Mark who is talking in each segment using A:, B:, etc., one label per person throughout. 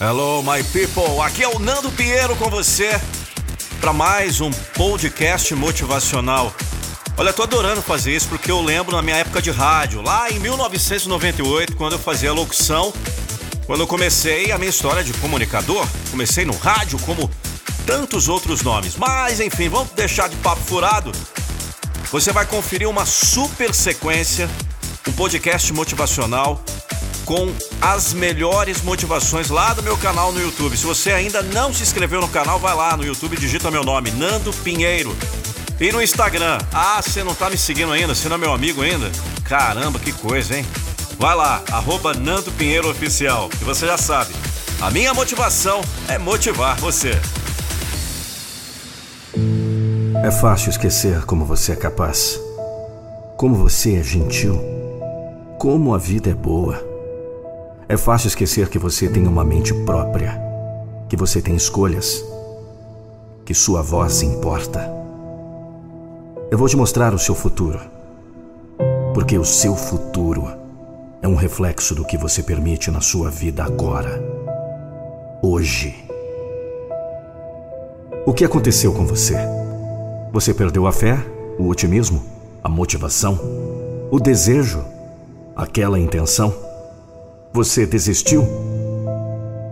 A: Hello, my people. Aqui é o Nando Pinheiro com você para mais um podcast motivacional. Olha, tô adorando fazer isso porque eu lembro na minha época de rádio, lá em 1998, quando eu fazia locução, quando eu comecei a minha história de comunicador. Comecei no rádio como tantos outros nomes. Mas enfim, vamos deixar de papo furado. Você vai conferir uma super sequência, um podcast motivacional com as melhores motivações lá do meu canal no YouTube. Se você ainda não se inscreveu no canal, vai lá no YouTube, digita meu nome, Nando Pinheiro. E no Instagram, ah, você não tá me seguindo ainda? Você não é meu amigo ainda? Caramba, que coisa, hein? Vai lá, arroba Nando Pinheiro Oficial, que você já sabe. A minha motivação é motivar você.
B: É fácil esquecer como você é capaz, como você é gentil, como a vida é boa. É fácil esquecer que você tem uma mente própria, que você tem escolhas, que sua voz importa. Eu vou te mostrar o seu futuro, porque o seu futuro é um reflexo do que você permite na sua vida agora, hoje. O que aconteceu com você? Você perdeu a fé, o otimismo, a motivação, o desejo, aquela intenção? Você desistiu?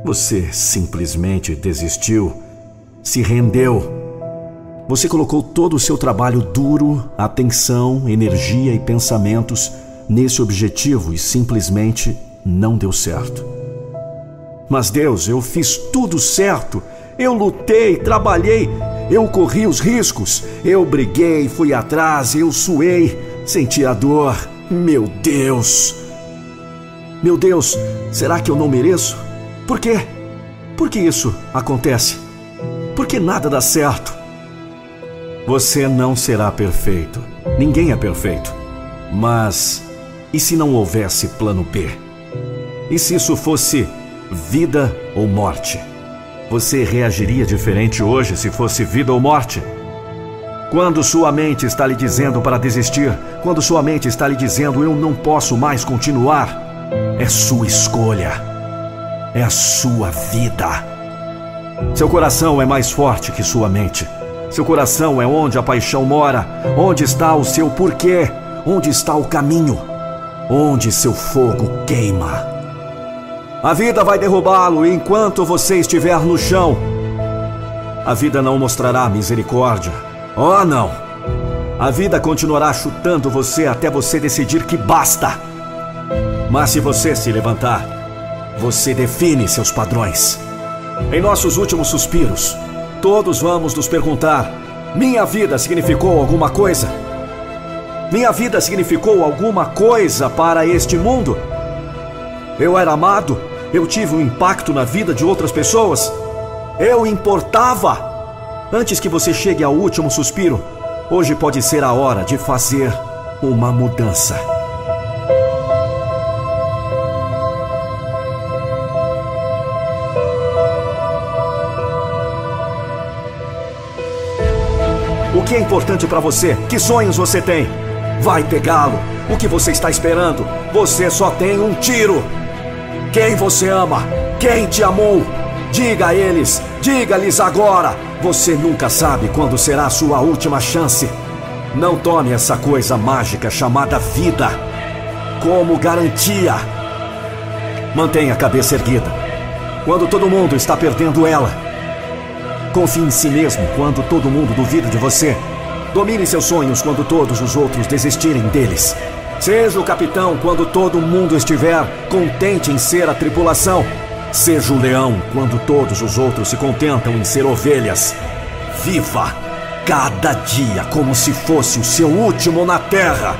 B: Você simplesmente desistiu, se rendeu. Você colocou todo o seu trabalho duro, atenção, energia e pensamentos nesse objetivo e simplesmente não deu certo. Mas Deus, eu fiz tudo certo. Eu lutei, trabalhei, eu corri os riscos, eu briguei, fui atrás, eu suei, senti a dor. Meu Deus! Meu Deus, será que eu não mereço? Por quê? Por que isso acontece? Por que nada dá certo? Você não será perfeito. Ninguém é perfeito. Mas e se não houvesse plano B? E se isso fosse vida ou morte? Você reagiria diferente hoje se fosse vida ou morte? Quando sua mente está lhe dizendo para desistir, quando sua mente está lhe dizendo eu não posso mais continuar, é sua escolha. É a sua vida. Seu coração é mais forte que sua mente. Seu coração é onde a paixão mora, onde está o seu porquê, onde está o caminho, onde seu fogo queima. A vida vai derrubá-lo enquanto você estiver no chão. A vida não mostrará misericórdia. Oh, não! A vida continuará chutando você até você decidir que basta. Mas se você se levantar, você define seus padrões. Em nossos últimos suspiros, todos vamos nos perguntar: minha vida significou alguma coisa? Minha vida significou alguma coisa para este mundo? Eu era amado? Eu tive um impacto na vida de outras pessoas? Eu importava? Antes que você chegue ao último suspiro, hoje pode ser a hora de fazer uma mudança. Que é importante para você? Que sonhos você tem? Vai pegá-lo. O que você está esperando? Você só tem um tiro. Quem você ama? Quem te amou? Diga a eles, diga-lhes agora. Você nunca sabe quando será a sua última chance. Não tome essa coisa mágica chamada vida como garantia. Mantenha a cabeça erguida. Quando todo mundo está perdendo ela, Confie em si mesmo quando todo mundo duvida de você. Domine seus sonhos quando todos os outros desistirem deles. Seja o capitão quando todo mundo estiver contente em ser a tripulação. Seja o leão quando todos os outros se contentam em ser ovelhas. Viva cada dia como se fosse o seu último na terra.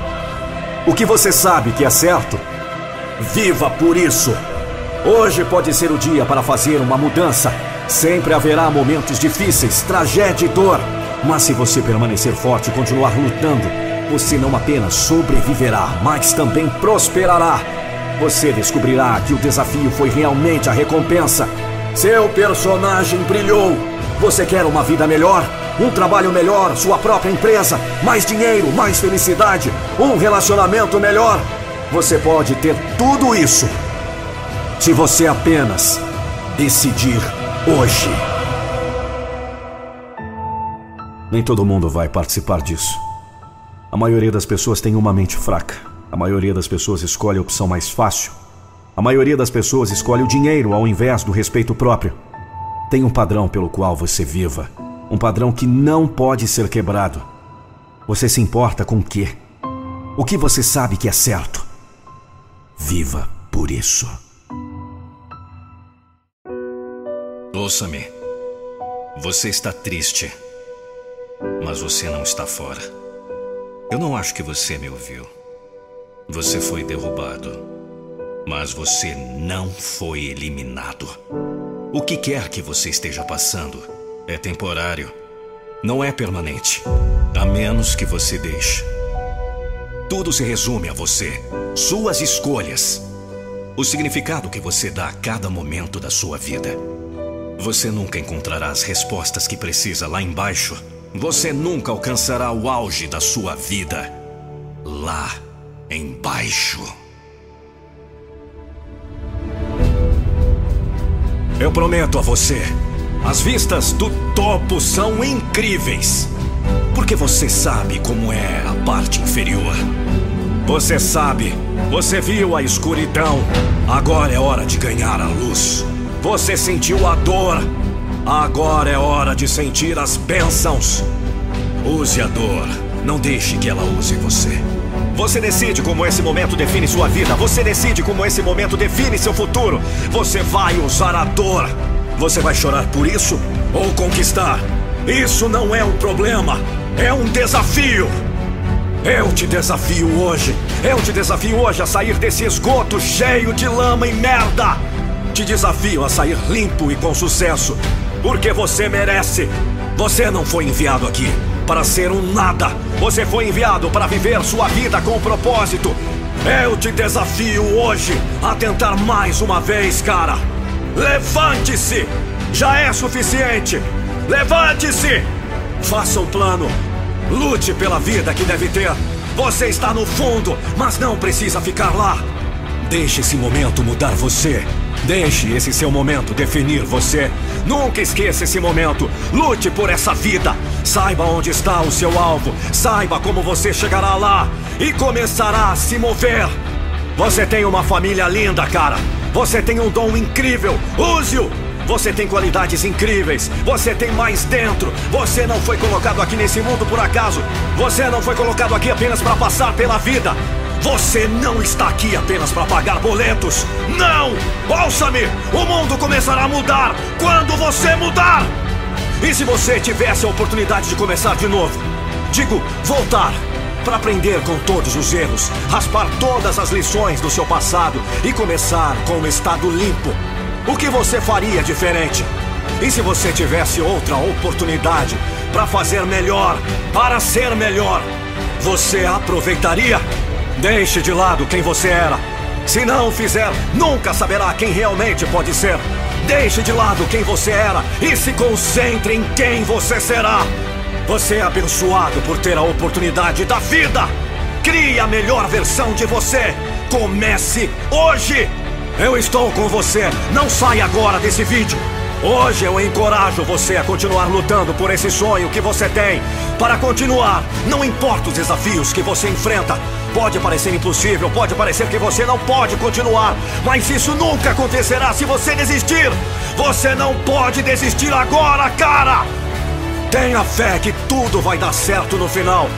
B: O que você sabe que é certo? Viva por isso! Hoje pode ser o dia para fazer uma mudança Sempre haverá momentos difíceis, tragédia e dor. Mas se você permanecer forte e continuar lutando, você não apenas sobreviverá, mas também prosperará. Você descobrirá que o desafio foi realmente a recompensa. Seu personagem brilhou. Você quer uma vida melhor? Um trabalho melhor, sua própria empresa, mais dinheiro, mais felicidade, um relacionamento melhor? Você pode ter tudo isso se você apenas
C: decidir hoje.
B: Nem todo mundo vai participar disso. A maioria das pessoas tem uma mente fraca. A maioria das pessoas escolhe a opção mais fácil. A maioria das pessoas escolhe o dinheiro ao invés do respeito próprio. Tem um padrão pelo qual você viva. Um padrão que não pode ser quebrado. Você se importa com o quê? O que você sabe que é certo? Viva por isso.
C: Ouça-me. Você está triste, mas você não está fora. Eu não acho que você me ouviu. Você foi derrubado, mas você não foi eliminado. O que quer que você esteja passando é temporário, não é permanente, a menos que você deixe. Tudo se resume a você, suas escolhas, o significado que você dá a cada momento da sua vida. Você nunca encontrará as respostas que precisa lá embaixo. Você nunca alcançará o auge da sua vida lá embaixo. Eu prometo a você, as vistas do topo são incríveis. Porque você sabe como é a parte inferior. Você sabe, você viu a escuridão. Agora é hora de ganhar a luz. Você sentiu a dor. Agora é hora de sentir as bênçãos. Use a dor. Não deixe que ela use você. Você decide como esse momento define sua vida. Você decide como esse momento define seu futuro. Você vai usar a dor. Você vai chorar por isso ou conquistar? Isso não é um problema. É um desafio. Eu te desafio hoje. Eu te desafio hoje a sair desse esgoto cheio de lama e merda. Te desafio a sair limpo e com sucesso, porque você merece. Você não foi enviado aqui para ser um nada. Você foi enviado para viver sua vida com propósito. Eu te desafio hoje a tentar mais uma vez, cara. Levante-se! Já é suficiente! Levante-se! Faça um plano. Lute pela vida que deve ter. Você está no fundo, mas não precisa ficar lá. Deixe esse momento mudar você. Deixe esse seu momento definir você. Nunca esqueça esse momento. Lute por essa vida. Saiba onde está o seu alvo. Saiba como você chegará lá e começará a se mover. Você tem uma família linda, cara. Você tem um dom incrível. Use-o. Você tem qualidades incríveis. Você tem mais dentro. Você não foi colocado aqui nesse mundo por acaso. Você não foi colocado aqui apenas para passar pela vida. Você não está aqui apenas para pagar boletos. Não! Ouça-me! O mundo começará a mudar quando você mudar! E se você tivesse a oportunidade de começar de novo? Digo, voltar para aprender com todos os erros, raspar todas as lições do seu passado e começar com um estado limpo. O que você faria diferente? E se você tivesse outra oportunidade para fazer melhor, para ser melhor, você aproveitaria? Deixe de lado quem você era. Se não o fizer, nunca saberá quem realmente pode ser. Deixe de lado quem você era e se concentre em quem você será. Você é abençoado por ter a oportunidade da vida. Crie a melhor versão de você. Comece hoje. Eu estou com você. Não saia agora desse vídeo. Hoje eu encorajo você a continuar lutando por esse sonho que você tem. Para continuar, não importa os desafios que você enfrenta. Pode parecer impossível, pode parecer que você não pode continuar, mas isso nunca acontecerá se você desistir. Você não pode desistir agora, cara! Tenha fé que tudo vai dar certo no final.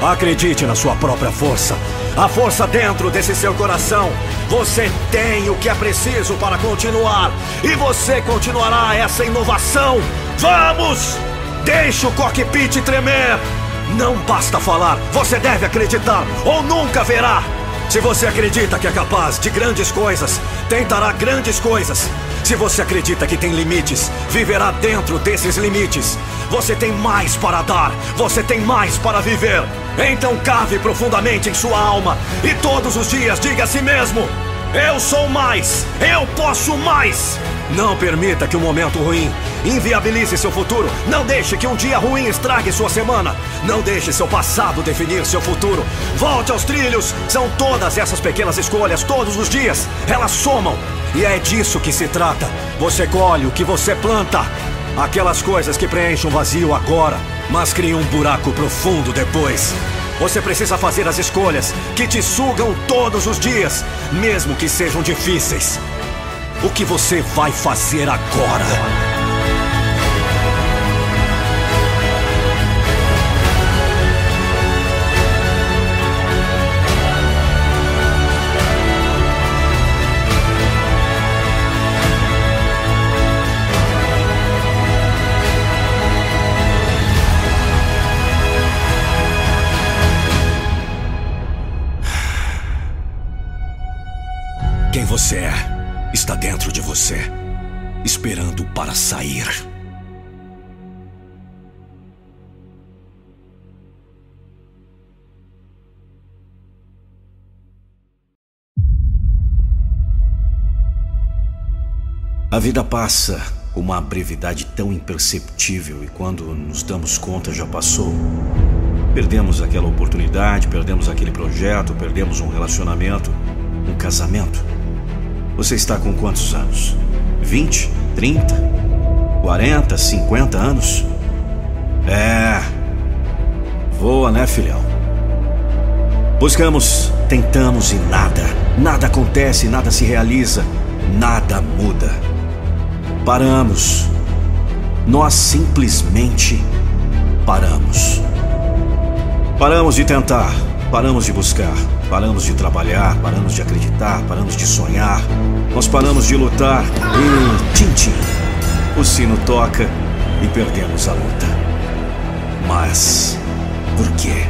C: Acredite na sua própria força. A força dentro desse seu coração. Você tem o que é preciso para continuar. E você continuará essa inovação. Vamos! Deixe o cockpit tremer. Não basta falar, você deve acreditar ou nunca verá. Se você acredita que é capaz de grandes coisas, tentará grandes coisas. Se você acredita que tem limites, viverá dentro desses limites. Você tem mais para dar, você tem mais para viver. Então cave profundamente em sua alma e todos os dias diga a si mesmo: Eu sou mais, eu posso mais. Não permita que o momento ruim Inviabilize seu futuro. Não deixe que um dia ruim estrague sua semana. Não deixe seu passado definir seu futuro. Volte aos trilhos. São todas essas pequenas escolhas, todos os dias. Elas somam. E é disso que se trata. Você colhe o que você planta. Aquelas coisas que preenchem um vazio agora, mas criam um buraco profundo depois. Você precisa fazer as escolhas que te sugam todos os dias, mesmo que sejam difíceis. O que você vai fazer agora? Esperando para sair. A vida passa com uma brevidade tão imperceptível e quando nos damos conta já passou. Perdemos aquela oportunidade, perdemos aquele projeto, perdemos um relacionamento, um casamento. Você está com quantos anos? 20? 30? 40? 50 anos? É. Voa, né, filhão? Buscamos, tentamos e nada. Nada acontece, nada se realiza, nada muda. Paramos. Nós simplesmente paramos. Paramos de tentar, paramos de buscar, paramos de trabalhar, paramos de acreditar, paramos de sonhar. Nós paramos de lutar e tchim, O sino toca e perdemos a luta. Mas por quê?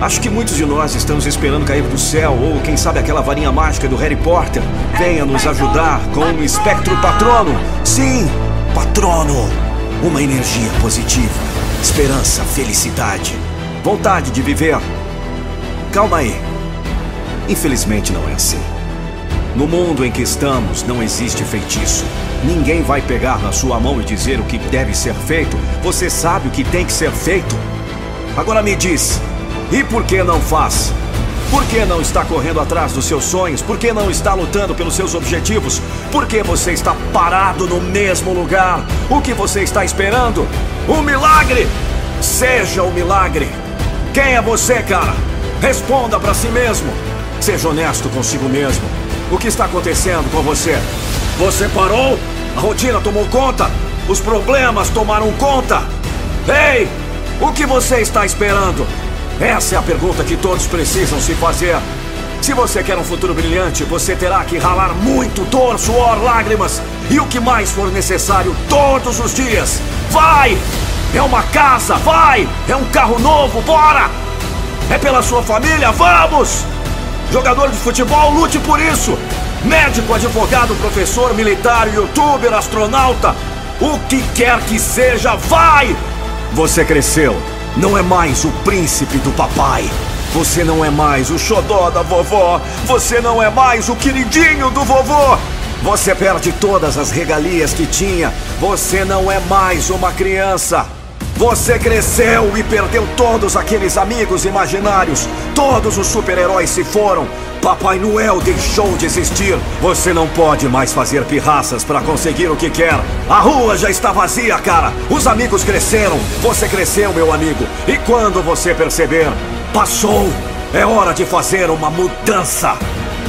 C: Acho que muitos de nós estamos esperando cair do céu, ou quem sabe aquela varinha mágica do Harry Potter venha nos ajudar com um espectro patrono. Sim, patrono! Uma energia positiva, esperança, felicidade, vontade de viver. Calma aí. Infelizmente não é assim. No mundo em que estamos, não existe feitiço. Ninguém vai pegar na sua mão e dizer o que deve ser feito. Você sabe o que tem que ser feito. Agora me diz, e por que não faz? Por que não está correndo atrás dos seus sonhos? Por que não está lutando pelos seus objetivos? Por que você está parado no mesmo lugar? O que você está esperando? Um milagre! Seja o um milagre! Quem é você, cara? Responda para si mesmo. Seja honesto consigo mesmo. O que está acontecendo com você? Você parou? A rotina tomou conta? Os problemas tomaram conta? Ei! O que você está esperando? Essa é a pergunta que todos precisam se fazer. Se você quer um futuro brilhante, você terá que ralar muito dor, suor, lágrimas e o que mais for necessário todos os dias. Vai! É uma casa, vai! É um carro novo, bora! É pela sua família, vamos! Jogador de futebol, lute por isso! Médico, advogado, professor, militar, youtuber, astronauta, o que quer que seja, vai! Você cresceu. Não é mais o príncipe do papai. Você não é mais o xodó da vovó. Você não é mais o queridinho do vovô. Você perde todas as regalias que tinha. Você não é mais uma criança. Você cresceu e perdeu todos aqueles amigos imaginários. Todos os super-heróis se foram. Papai Noel deixou de existir. Você não pode mais fazer pirraças para conseguir o que quer. A rua já está vazia, cara. Os amigos cresceram. Você cresceu, meu amigo. E quando você perceber, passou. É hora de fazer uma mudança.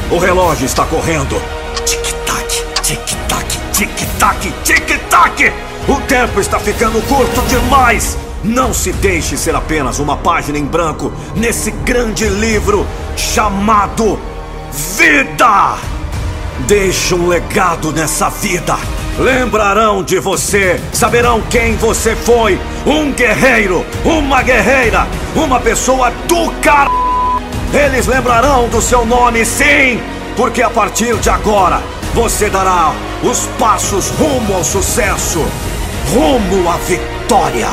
C: O relógio está correndo. Tic-tac, tic-tac, tic-tac, tic-tac. O tempo está ficando curto demais! Não se deixe ser apenas uma página em branco nesse grande livro chamado Vida! Deixe um legado nessa vida. Lembrarão de você, saberão quem você foi. Um guerreiro, uma guerreira, uma pessoa do car. Eles lembrarão do seu nome, sim, porque a partir de agora você dará os passos rumo ao sucesso rumo à vitória.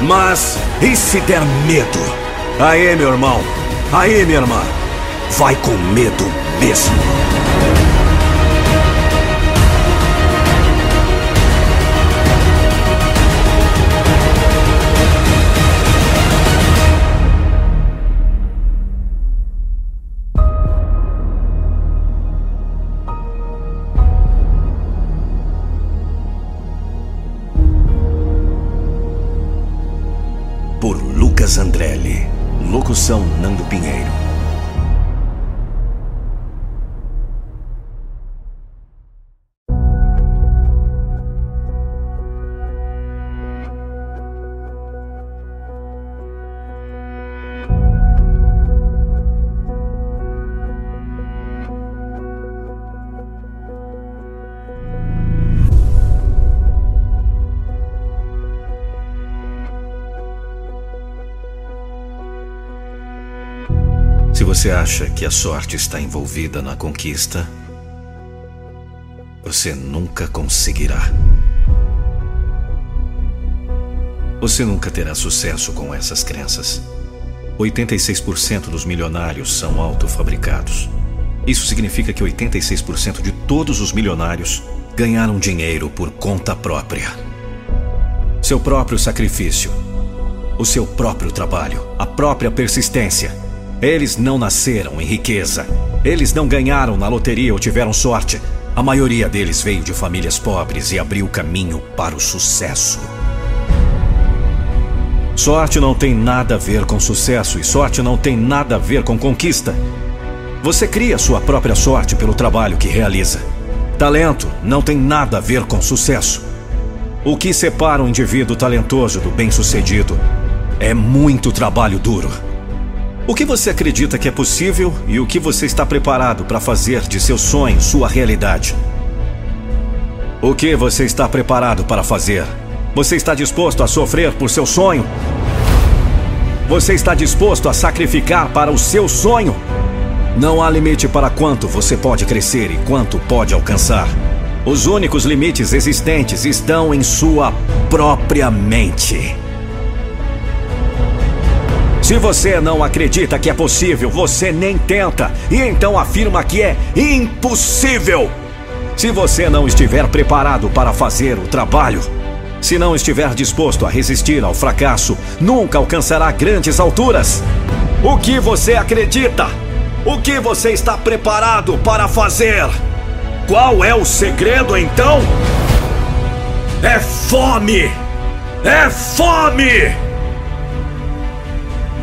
C: Mas e se der medo? Aí, meu irmão, aí, minha irmã, vai com medo mesmo. Andrelli. Locução Nando Pinheiro.
B: Você acha que a sorte está envolvida na conquista, você nunca conseguirá. Você nunca terá sucesso com essas crenças. 86% dos milionários são autofabricados. Isso significa que 86% de todos os milionários ganharam dinheiro por conta própria. Seu próprio sacrifício, o seu próprio trabalho, a própria persistência eles não nasceram em riqueza. Eles não ganharam na loteria ou tiveram sorte. A maioria deles veio de famílias pobres e abriu caminho para o sucesso. Sorte não tem nada a ver com sucesso e sorte não tem nada a ver com conquista. Você cria sua própria sorte pelo trabalho que realiza. Talento não tem nada a ver com sucesso. O que separa um indivíduo talentoso do bem-sucedido é muito trabalho duro. O que você acredita que é possível e o que você está preparado para fazer de seu sonho sua realidade? O que você está preparado para fazer? Você está disposto a sofrer por seu sonho? Você está disposto a sacrificar para o seu sonho? Não há limite para quanto você pode crescer e quanto pode alcançar. Os únicos limites existentes estão em sua própria mente. Se você não acredita que é possível, você nem tenta e então afirma que é impossível. Se você não estiver preparado para fazer o trabalho, se não estiver disposto a resistir ao fracasso, nunca alcançará grandes alturas. O que você acredita? O que você está preparado para fazer? Qual é o segredo então? É fome! É fome!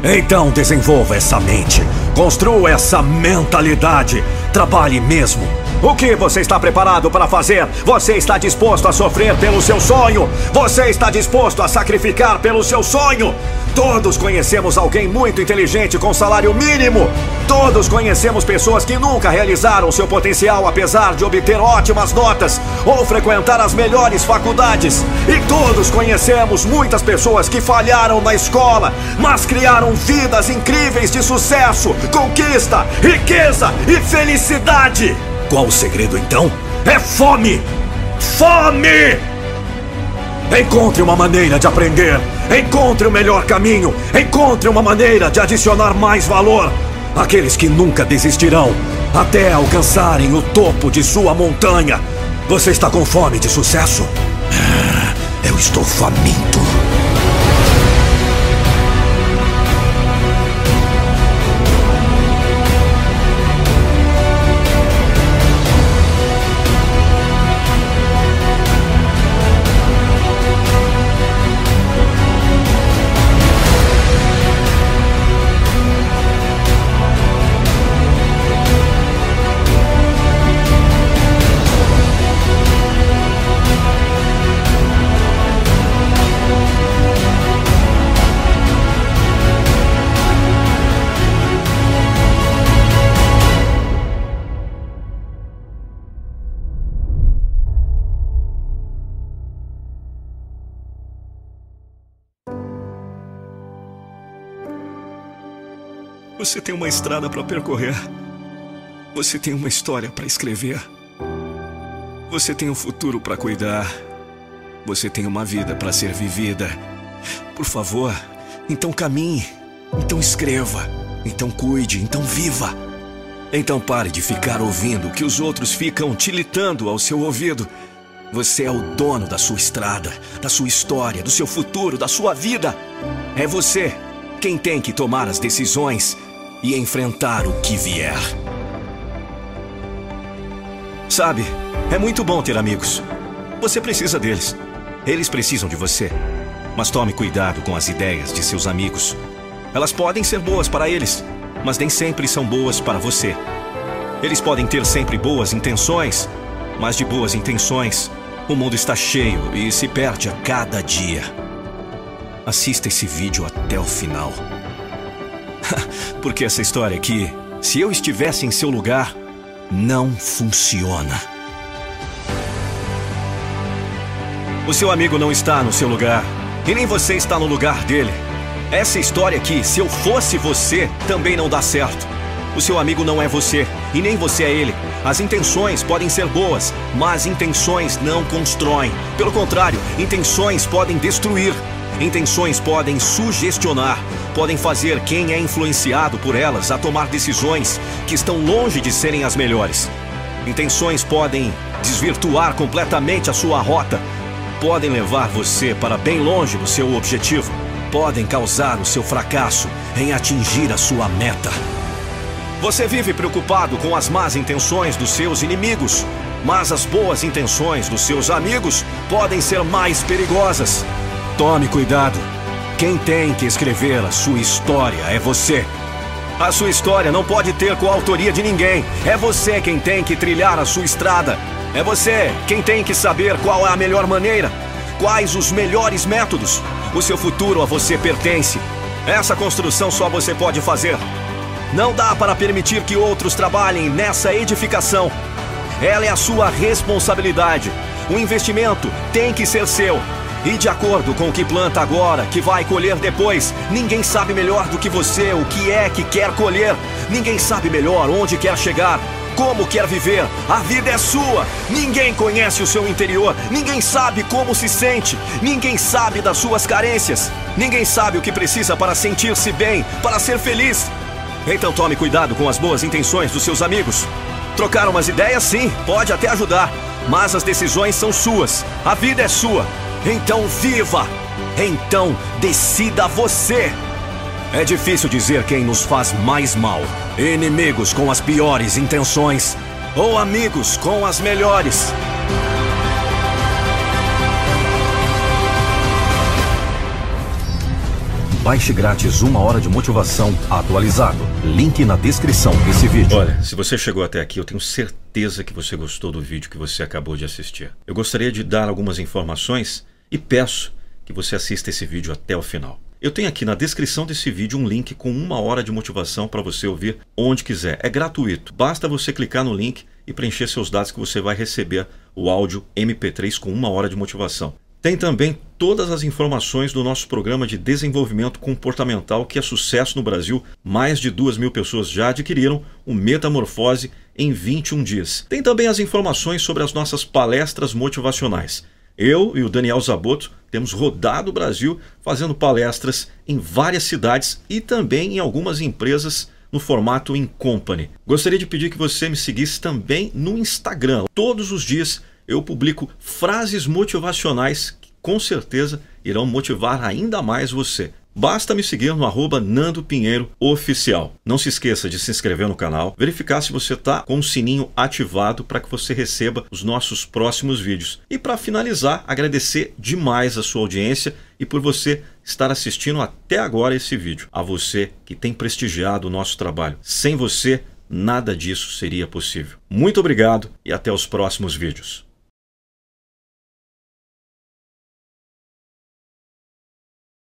B: Então desenvolva essa mente, construa essa mentalidade, trabalhe mesmo. O que você está preparado para fazer? Você está disposto a sofrer pelo seu sonho? Você está disposto a sacrificar pelo seu sonho? Todos conhecemos alguém muito inteligente com salário mínimo. Todos conhecemos pessoas que nunca realizaram seu potencial apesar de obter ótimas notas ou frequentar as melhores faculdades. E todos conhecemos muitas pessoas que falharam na escola, mas criaram vidas incríveis de sucesso, conquista, riqueza e felicidade. Qual o segredo então? É fome! Fome! Encontre uma maneira de aprender. Encontre o melhor caminho. Encontre uma maneira de adicionar mais valor. Aqueles que nunca desistirão até alcançarem o topo de sua montanha. Você está com fome de sucesso? Ah, eu estou faminto. Você tem uma estrada para percorrer. Você tem uma história para escrever. Você tem um futuro para cuidar. Você tem uma vida para ser vivida. Por favor, então caminhe. Então escreva. Então cuide. Então viva. Então pare de ficar ouvindo que os outros ficam tilitando ao seu ouvido. Você é o dono da sua estrada, da sua história, do seu futuro, da sua vida. É você quem tem que tomar as decisões e enfrentar o que vier. Sabe, é muito bom ter amigos. Você precisa deles. Eles precisam de você. Mas tome cuidado com as ideias de seus amigos.
C: Elas podem ser boas para eles, mas nem sempre são boas para você. Eles podem ter sempre boas intenções, mas de boas intenções, o mundo está cheio e se perde a cada dia. Assista esse vídeo até o final. Porque essa história aqui, se eu estivesse em seu lugar, não funciona. O seu amigo não está no seu lugar, e nem você está no lugar dele. Essa história aqui, se eu fosse você, também não dá certo. O seu amigo não é você, e nem você é ele. As intenções podem ser boas, mas intenções não constroem. Pelo contrário, intenções podem destruir. Intenções podem sugestionar, podem fazer quem é influenciado por elas a tomar decisões que estão longe de serem as melhores. Intenções podem desvirtuar completamente a sua rota, podem levar você para bem longe do seu objetivo, podem causar o seu fracasso em atingir a sua meta. Você vive preocupado com as más intenções dos seus inimigos, mas as boas intenções dos seus amigos podem ser mais perigosas. Tome cuidado. Quem tem que escrever a sua história é você. A sua história não pode ter coautoria de ninguém. É você quem tem que trilhar a sua estrada. É você quem tem que saber qual é a melhor maneira, quais os melhores métodos. O seu futuro a você pertence. Essa construção só você pode fazer. Não dá para permitir que outros trabalhem nessa edificação. Ela é a sua responsabilidade. O investimento tem que ser seu. E de acordo com o que planta agora, que vai colher depois, ninguém sabe melhor do que você o que é que quer colher. Ninguém sabe melhor onde quer chegar como quer viver. A vida é sua. Ninguém conhece o seu interior. Ninguém sabe como se sente. Ninguém sabe das suas carências. Ninguém sabe o que precisa para sentir-se bem, para ser feliz. Então tome cuidado com as boas intenções dos seus amigos. Trocar umas ideias, sim, pode até ajudar. Mas as decisões são suas. A vida é sua. Então viva! Então decida você! É difícil dizer quem nos faz mais mal: inimigos com as piores intenções ou amigos com as melhores.
B: Baixe grátis uma hora de motivação atualizado. Link na descrição desse vídeo.
A: Olha, se você chegou até aqui, eu tenho certeza que você gostou do vídeo que você acabou de assistir. Eu gostaria de dar algumas informações e peço que você assista esse vídeo até o final. Eu tenho aqui na descrição desse vídeo um link com uma hora de motivação para você ouvir onde quiser. É gratuito. Basta você clicar no link e preencher seus dados que você vai receber o áudio MP3 com uma hora de motivação. Tem também todas as informações do nosso programa de desenvolvimento comportamental que é sucesso no Brasil. Mais de duas mil pessoas já adquiriram o Metamorfose em 21 dias. Tem também as informações sobre as nossas palestras motivacionais. Eu e o Daniel Zaboto temos rodado o Brasil fazendo palestras em várias cidades e também em algumas empresas no formato in company. Gostaria de pedir que você me seguisse também no Instagram. Todos os dias eu publico frases motivacionais que com certeza irão motivar ainda mais você. Basta me seguir no arroba Nando Pinheiro Oficial. Não se esqueça de se inscrever no canal, verificar se você está com o sininho ativado para que você receba os nossos próximos vídeos. E para finalizar, agradecer demais a sua audiência e por você estar assistindo até agora esse vídeo. A você que tem prestigiado o nosso trabalho. Sem você, nada disso seria possível. Muito obrigado e até os próximos vídeos.